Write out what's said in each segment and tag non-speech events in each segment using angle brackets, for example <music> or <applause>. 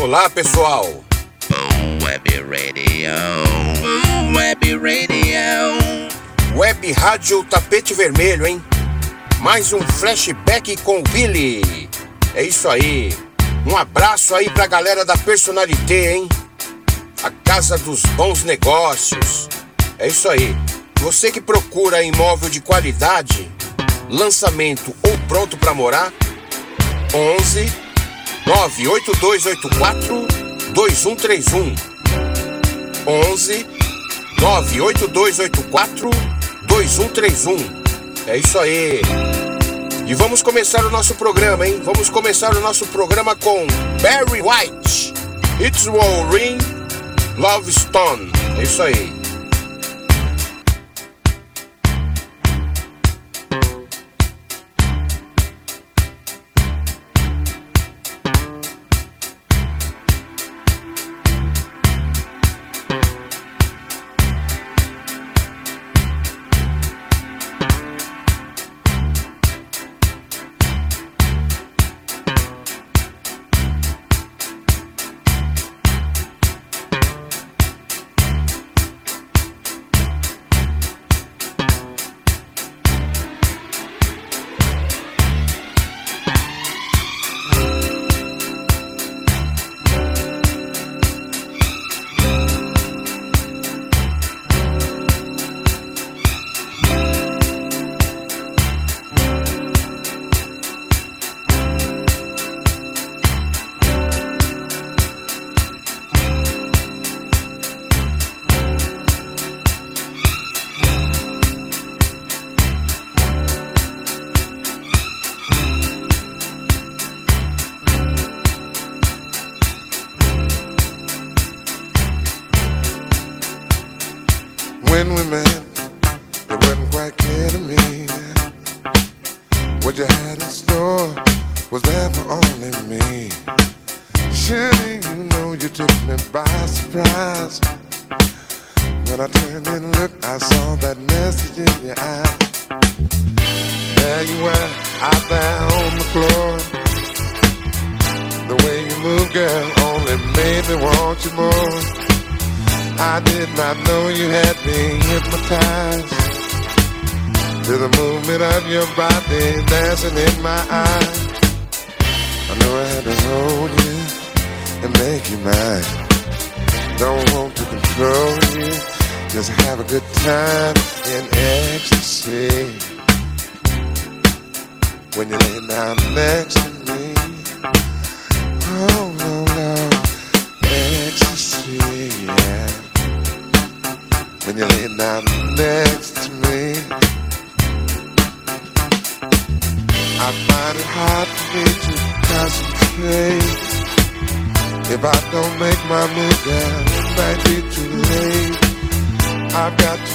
Olá, pessoal. Web Radio. Web Radio. Web Rádio Tapete Vermelho, hein? Mais um flashback com o Billy. É isso aí. Um abraço aí pra galera da Personalité, hein? A casa dos bons negócios. É isso aí. Você que procura imóvel de qualidade, lançamento ou pronto para morar, 11 98284 2131 11 98284 2131 É isso aí. E vamos começar o nosso programa, hein? Vamos começar o nosso programa com Barry White. It's Ring Love Stone. É isso aí.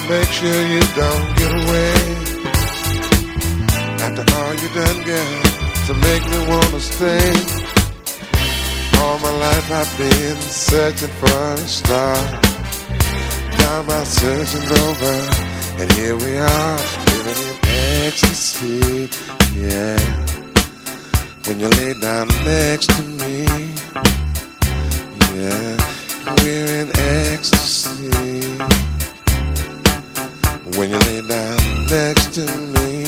make sure you don't get away. After all you done, girl, to make me wanna stay. All my life I've been searching for a star. Now my search is over, and here we are, living in ecstasy. Yeah, when you lay down next to me, yeah, we're in ecstasy when you lay down next to me.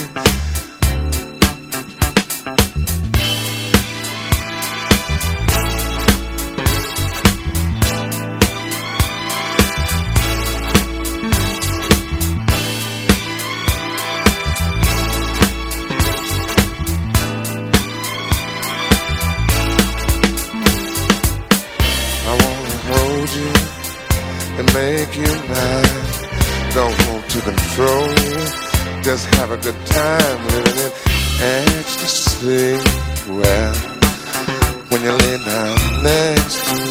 I wanna hold you and Make you mine. Don't to control. Just have a good time living in ecstasy. Well, when you lay down next to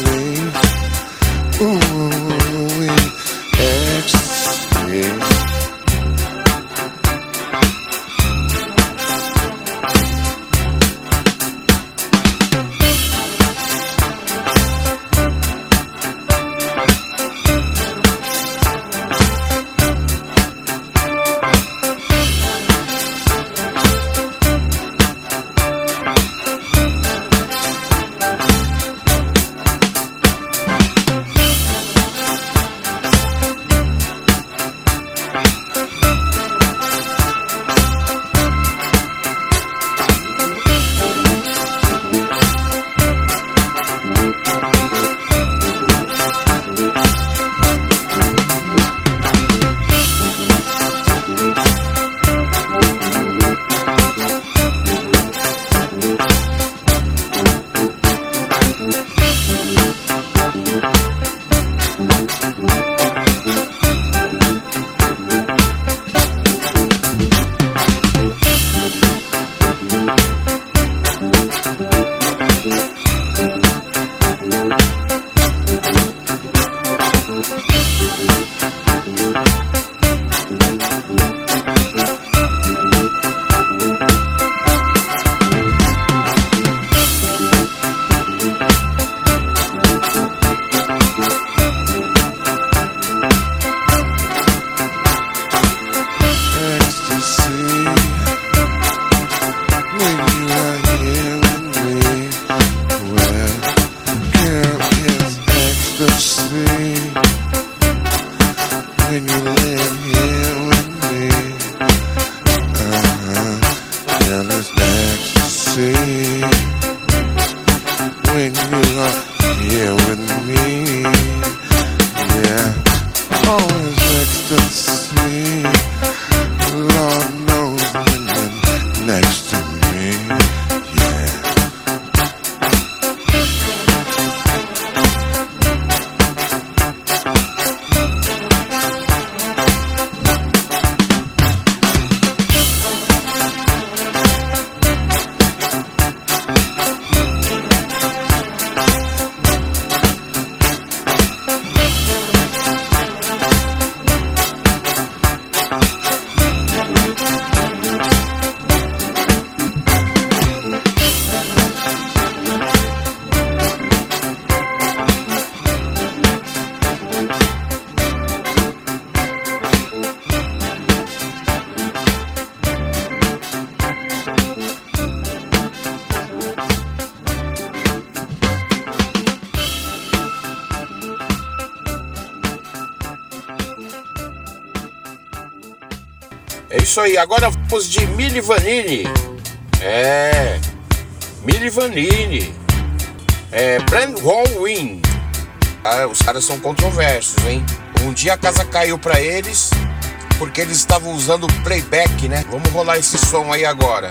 isso aí, agora vamos de Mili Vanini. É. Mili Vanini. É. Brand Win. Ah, os caras são controversos, hein? Um dia a casa caiu para eles porque eles estavam usando playback, né? Vamos rolar esse som aí agora.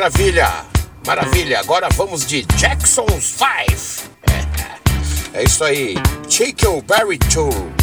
Maravilha, maravilha. Agora vamos de Jackson's Five. É, <laughs> é isso aí. Chicken Berry Tour.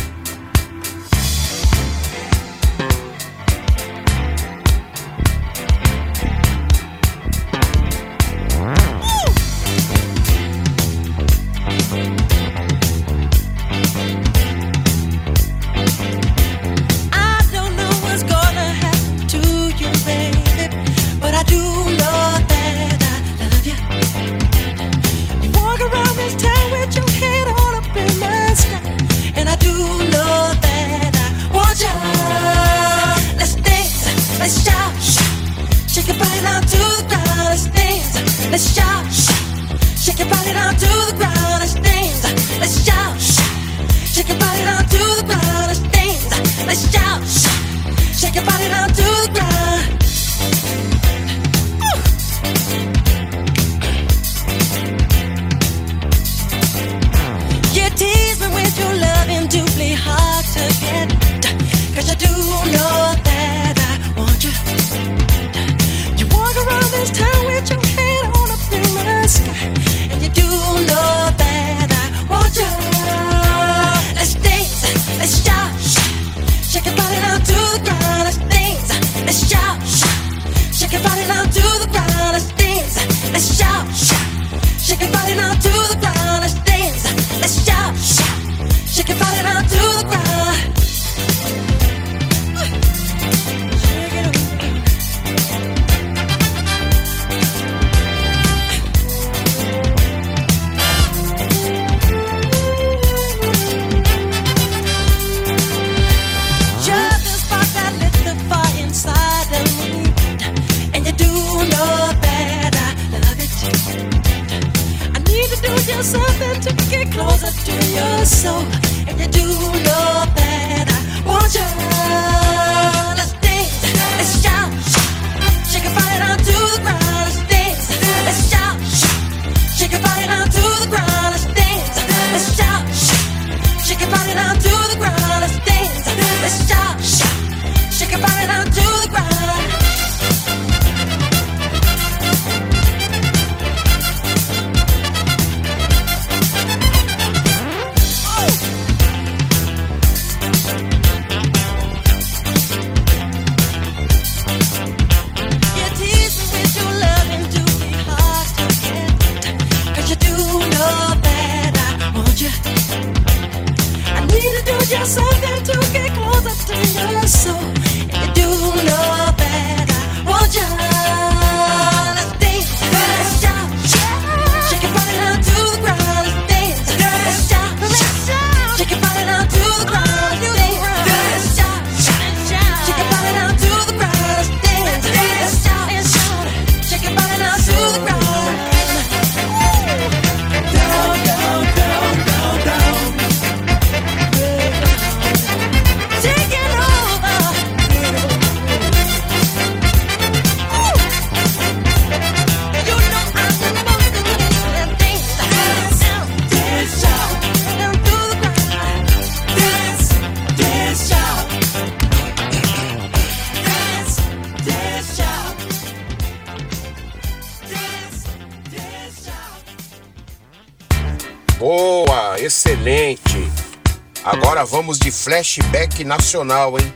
Flashback nacional, hein?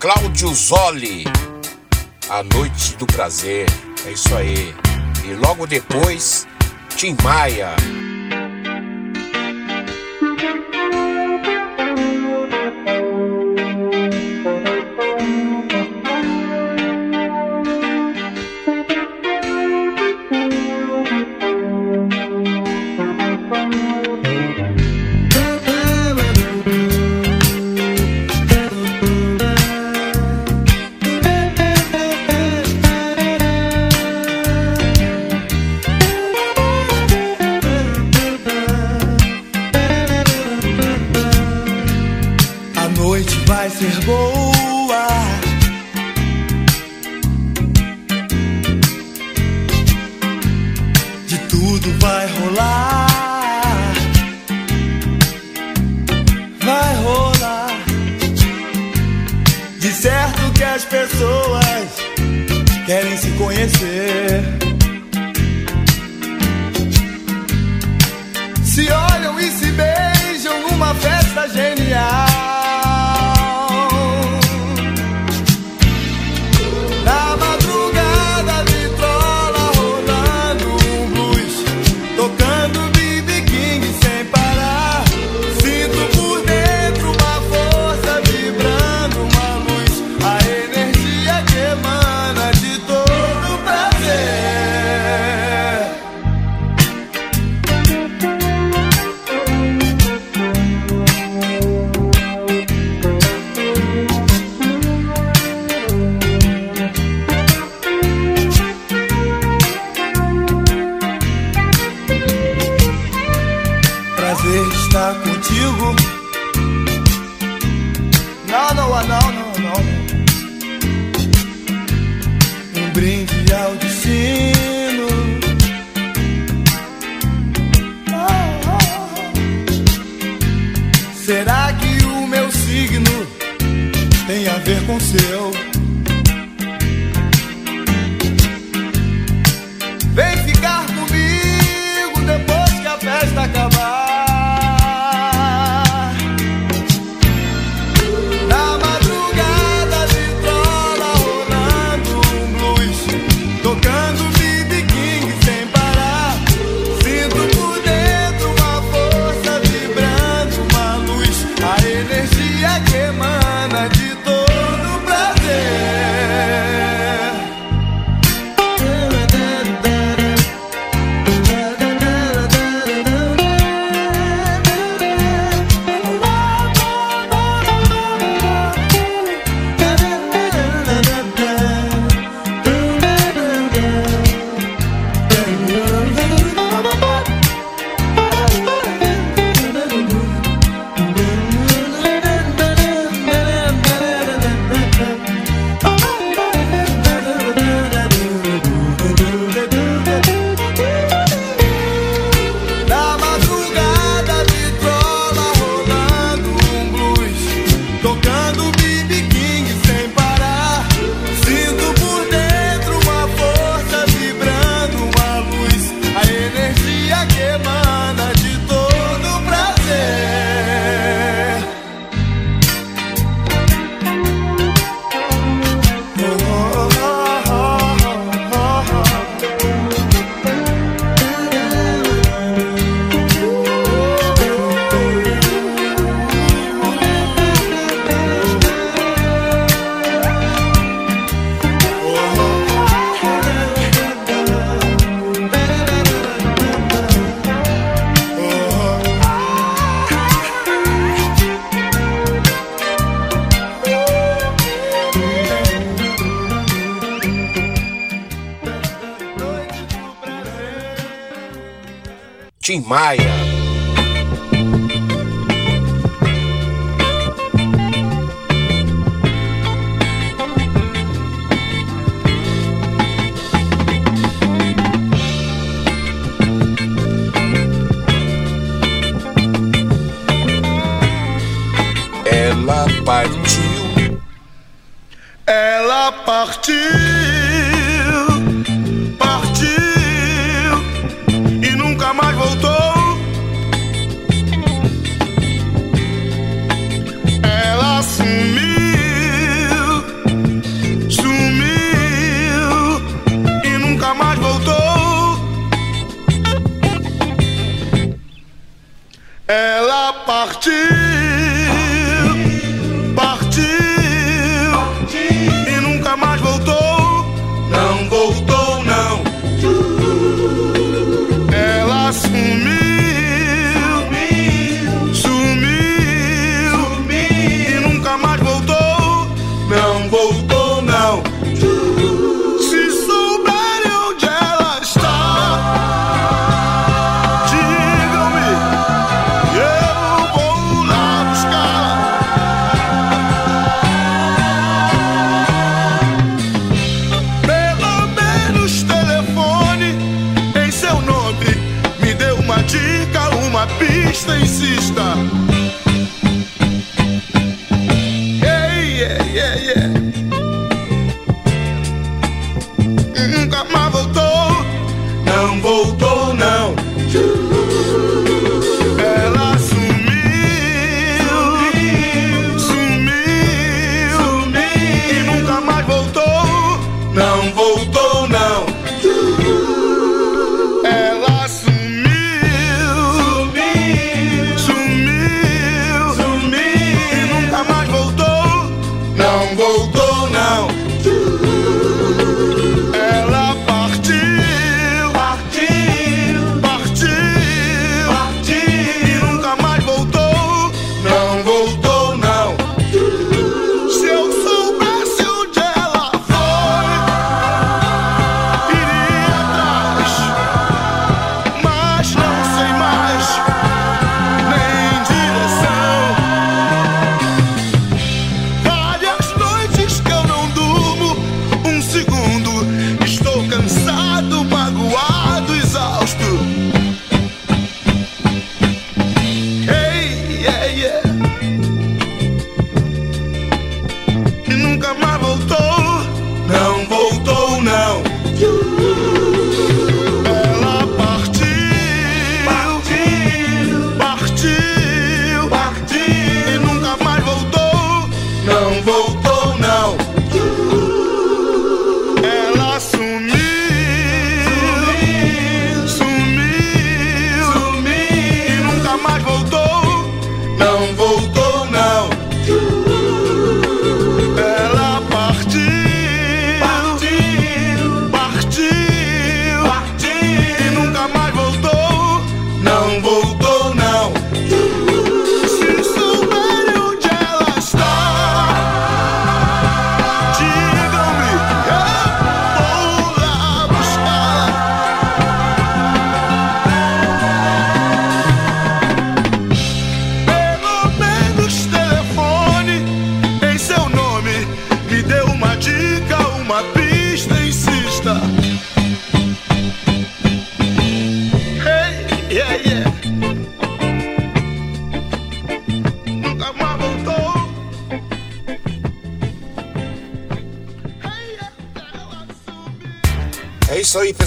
Cláudio Zoli, A Noite do Prazer, é isso aí. E logo depois, Tim Maia. Maia. Ela partiu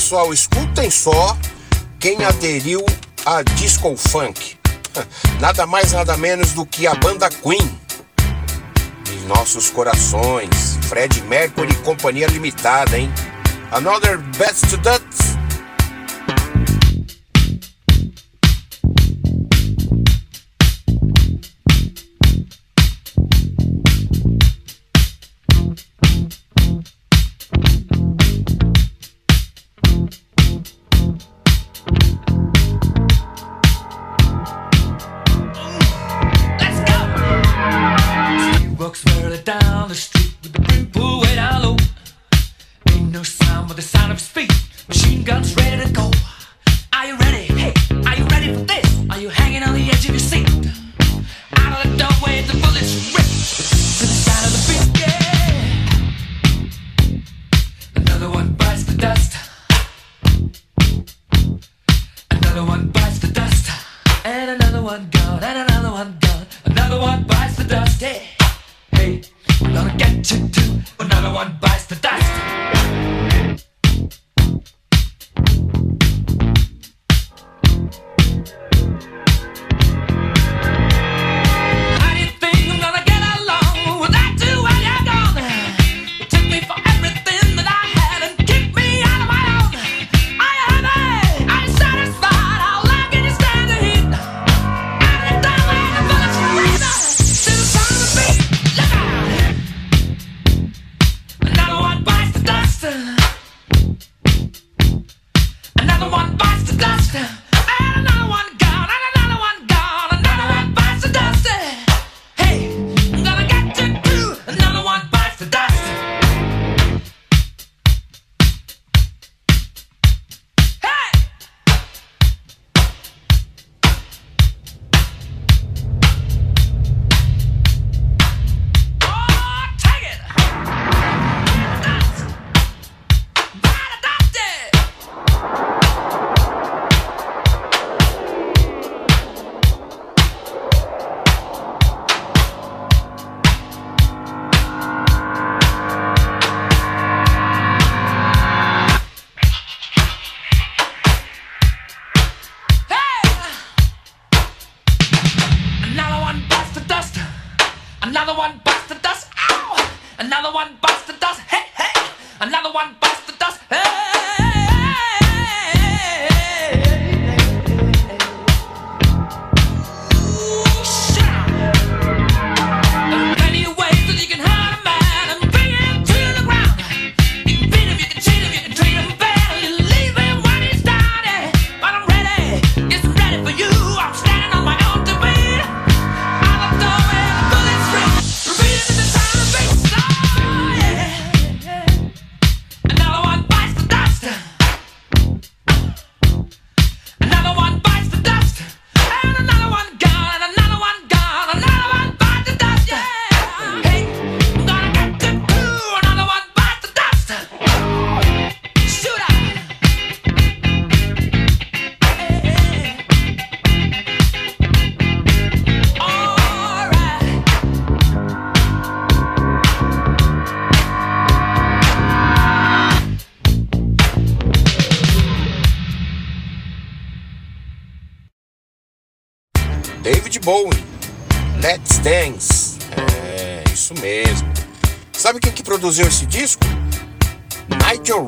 pessoal. Escutem só quem aderiu a disco funk. <laughs> Nada mais, nada menos do que a banda Queen. Em nossos corações, Fred Mercury e Companhia Limitada, hein? Another Best Gotta get to do, but another one bites the dust.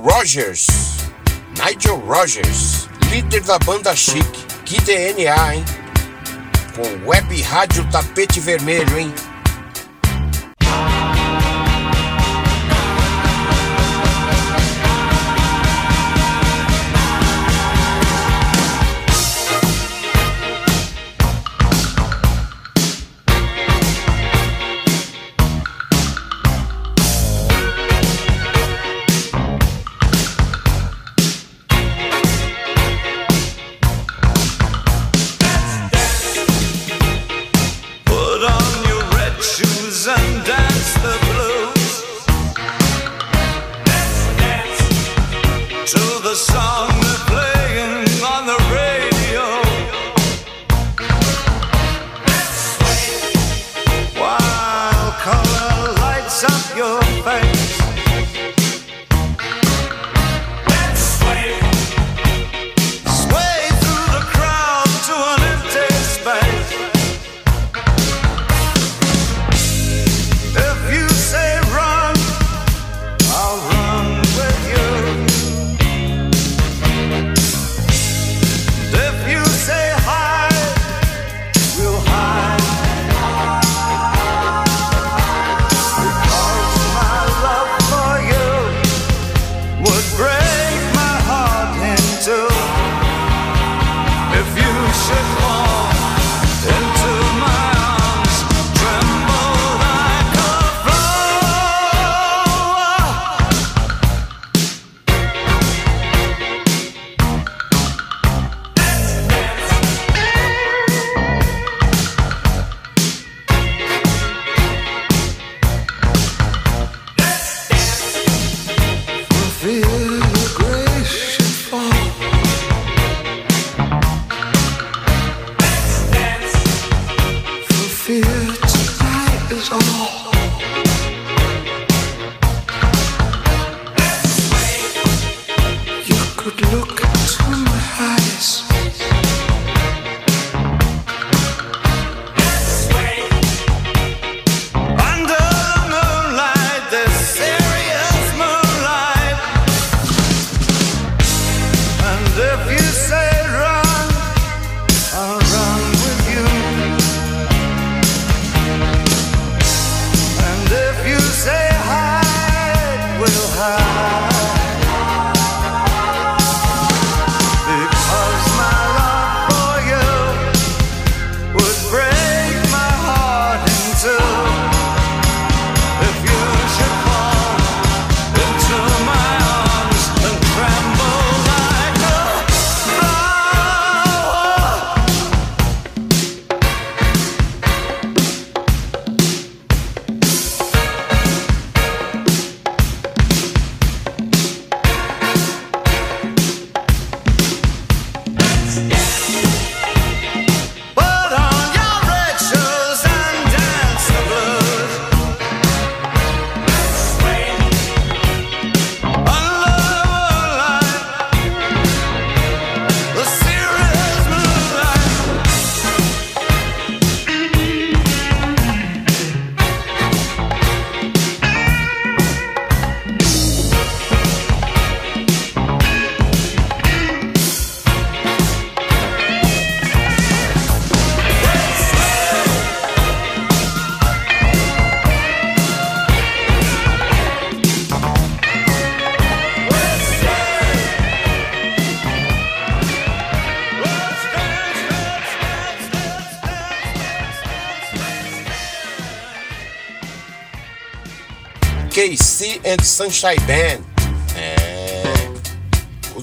Rogers. Nigel Rogers, líder da banda Chic. Que DNA, hein? Com web rádio tapete vermelho, hein? on your red shoes and dance the and Sunshine Band. É.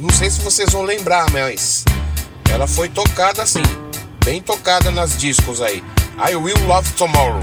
Não sei se vocês vão lembrar, mas ela foi tocada assim, bem tocada nas discos aí. I Will Love Tomorrow.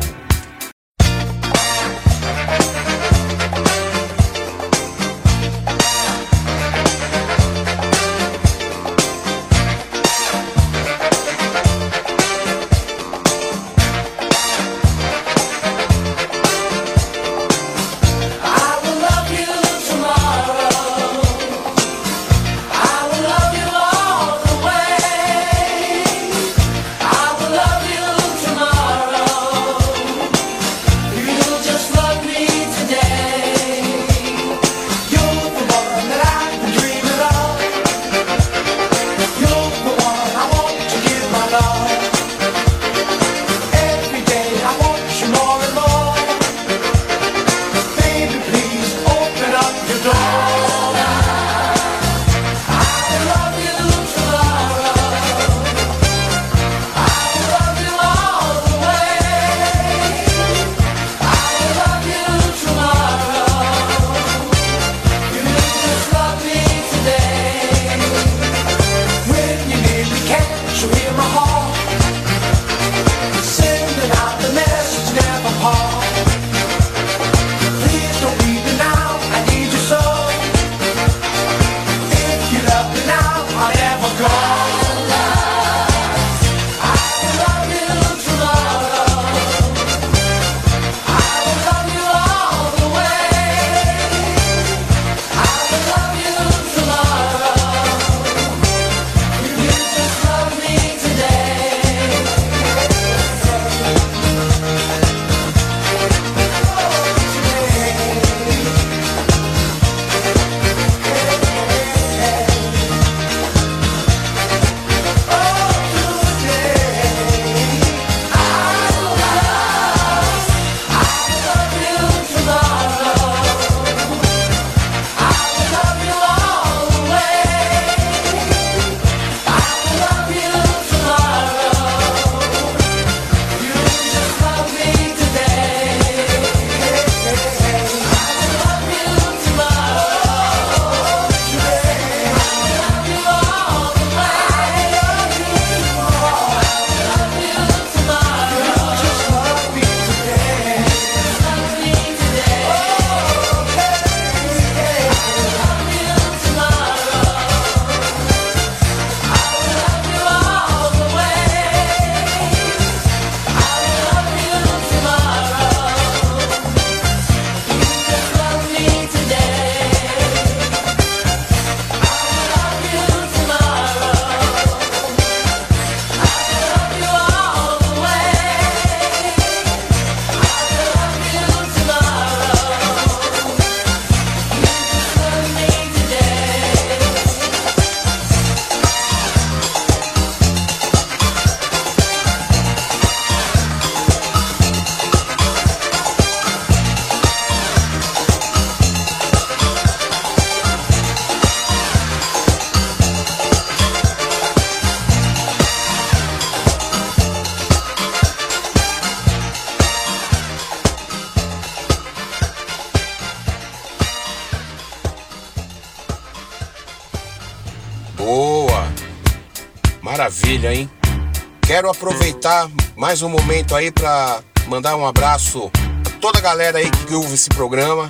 Quero aproveitar mais um momento aí para mandar um abraço a toda a galera aí que ouve esse programa,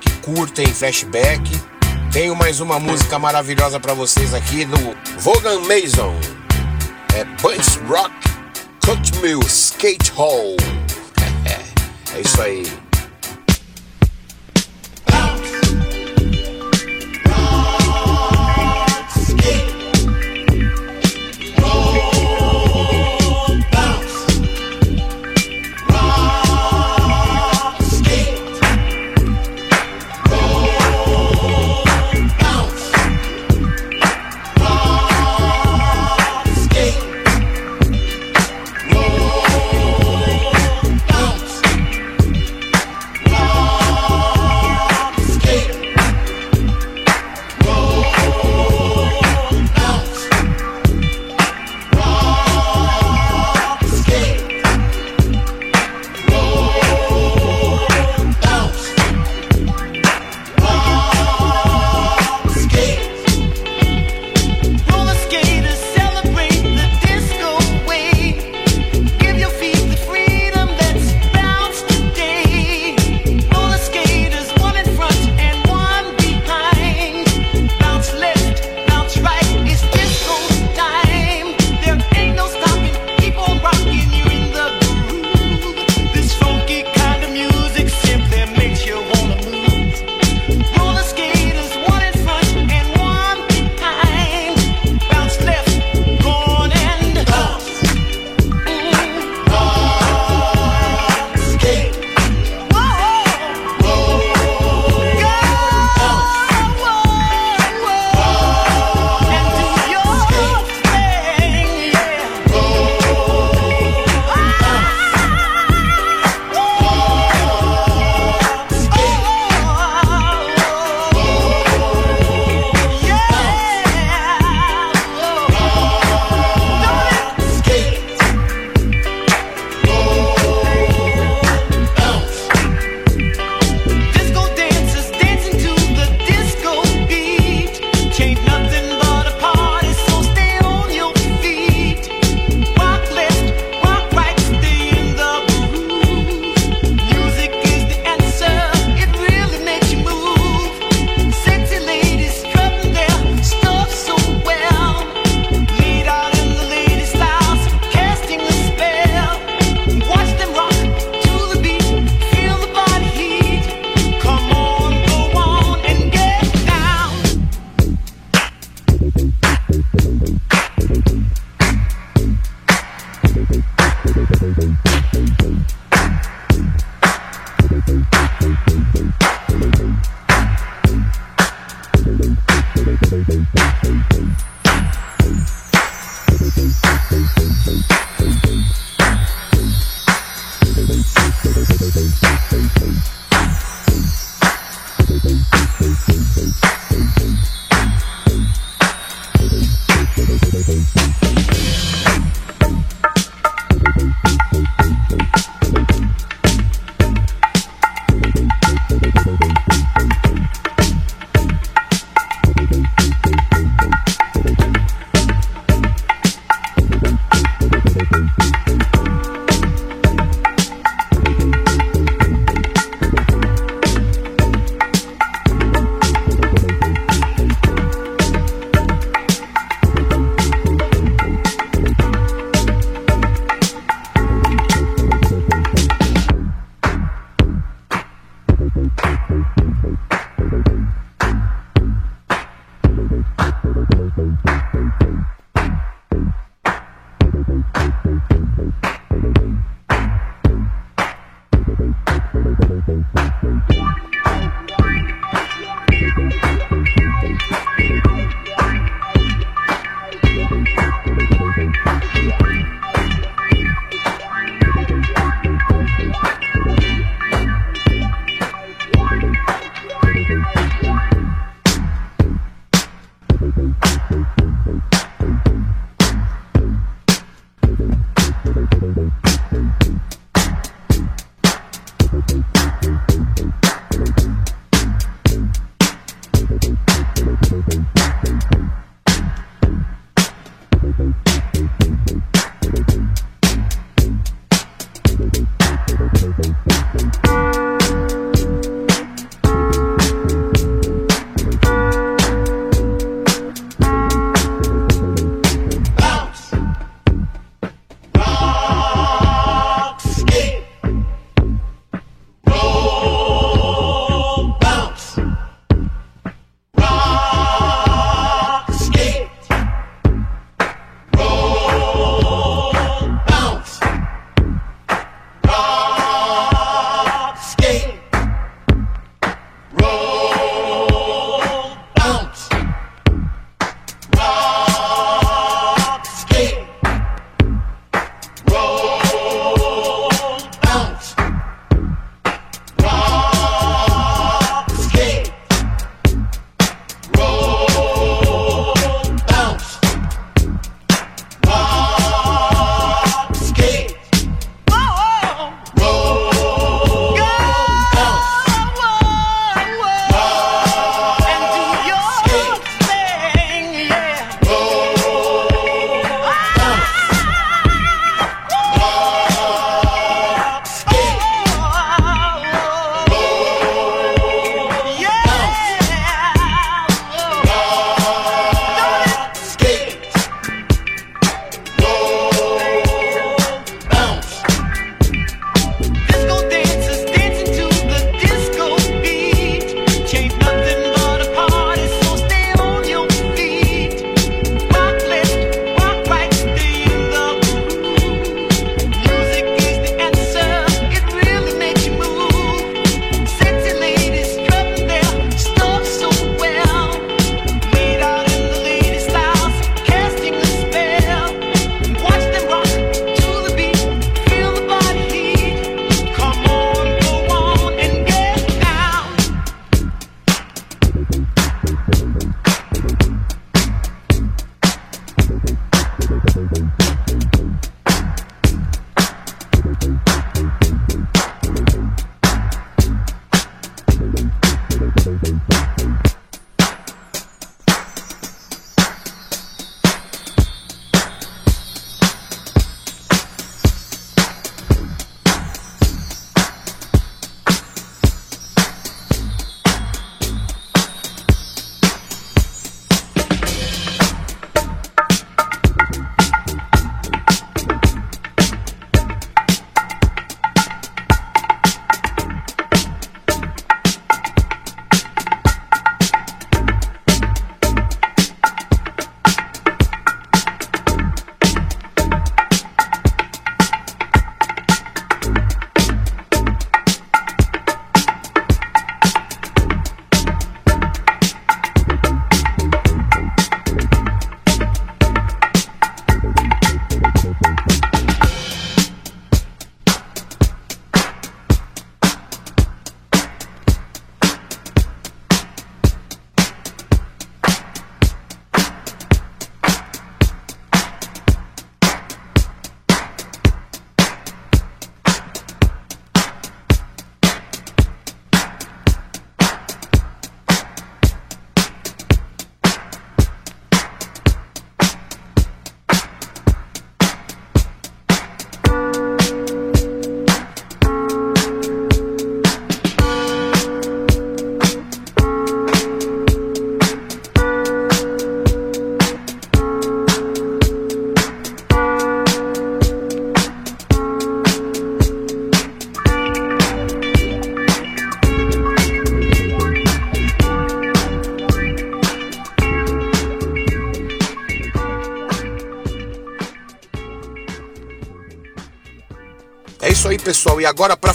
que curtem flashback. Tenho mais uma música maravilhosa para vocês aqui do Vogan Mason. É Bunch Rock Cut Mill Skate Hall. <laughs> é isso aí.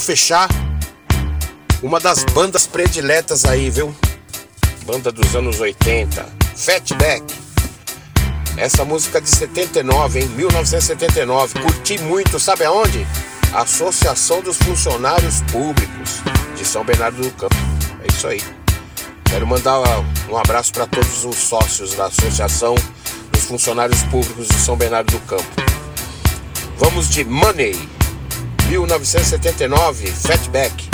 Fechar, uma das bandas prediletas aí, viu? Banda dos anos 80, Fatback. Essa música de 79, em 1979. Curti muito, sabe aonde? Associação dos Funcionários Públicos de São Bernardo do Campo. É isso aí. Quero mandar um abraço para todos os sócios da Associação dos Funcionários Públicos de São Bernardo do Campo. Vamos de Money. 1979, Fatback.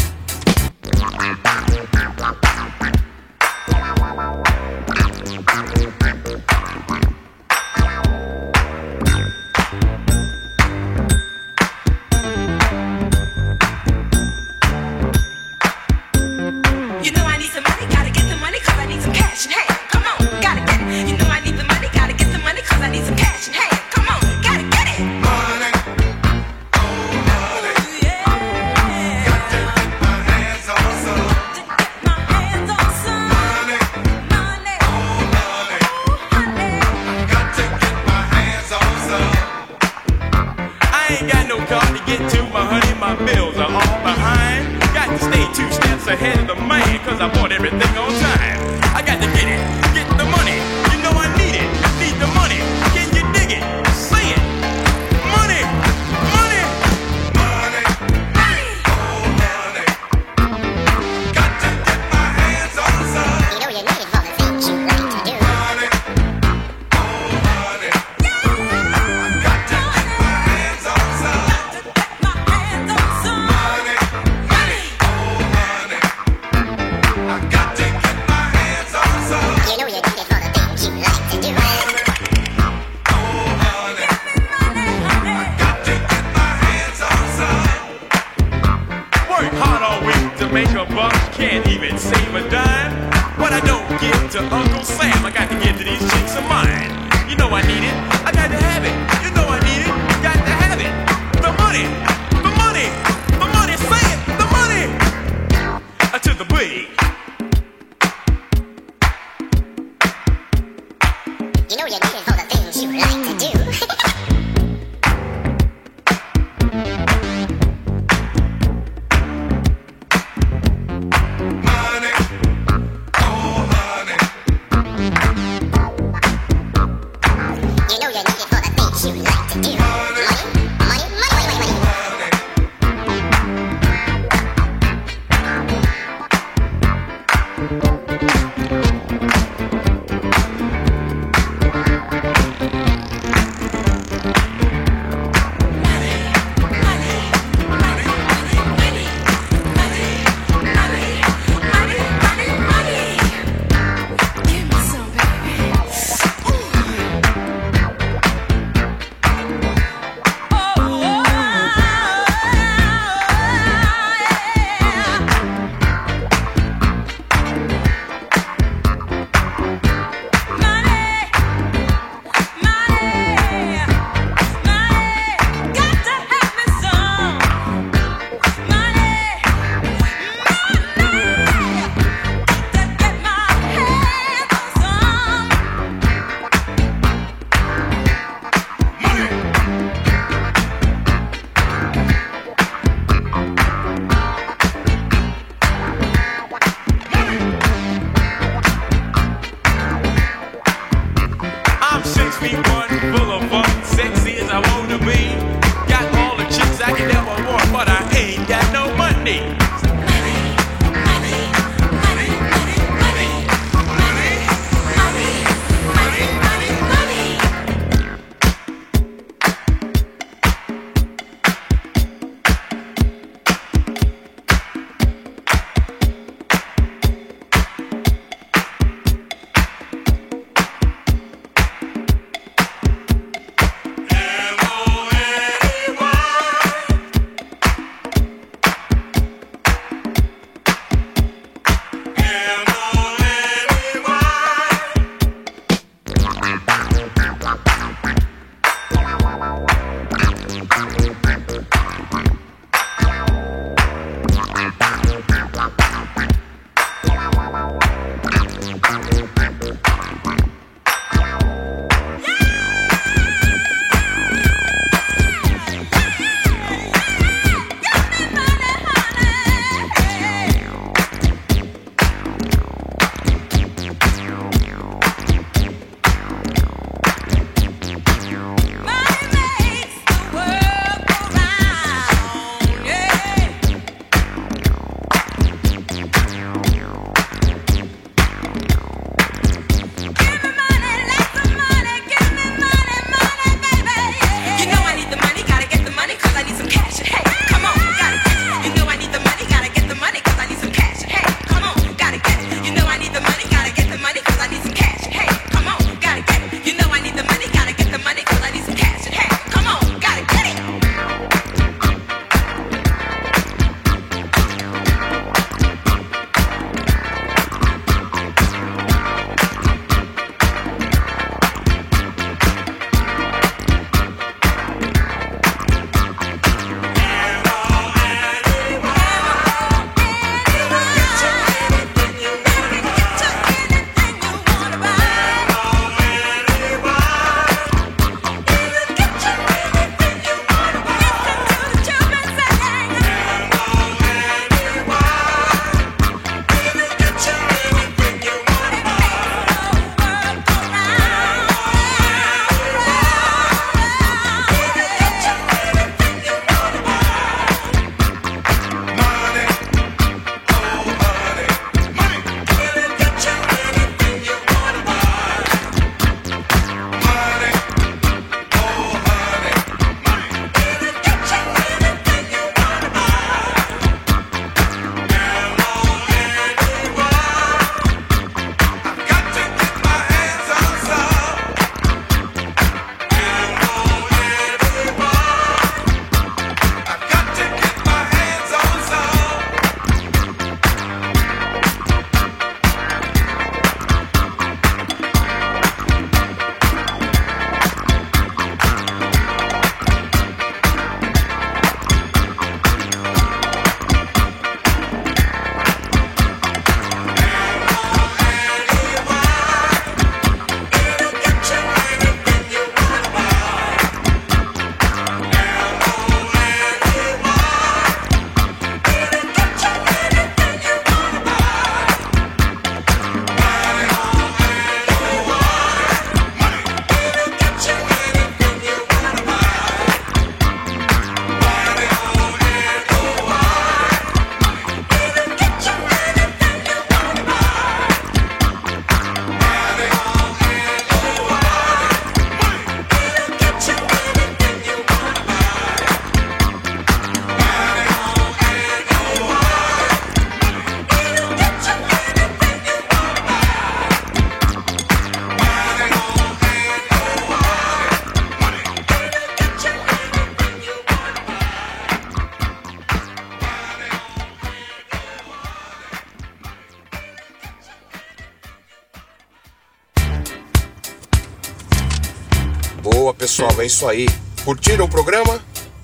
Pessoal, é isso aí. Curtiram o programa?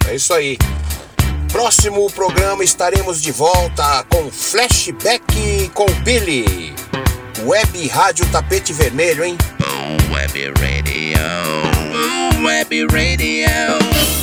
É isso aí. Próximo programa estaremos de volta com flashback com Billy. Web Rádio Tapete Vermelho, hein? Web Radio. Web Radio.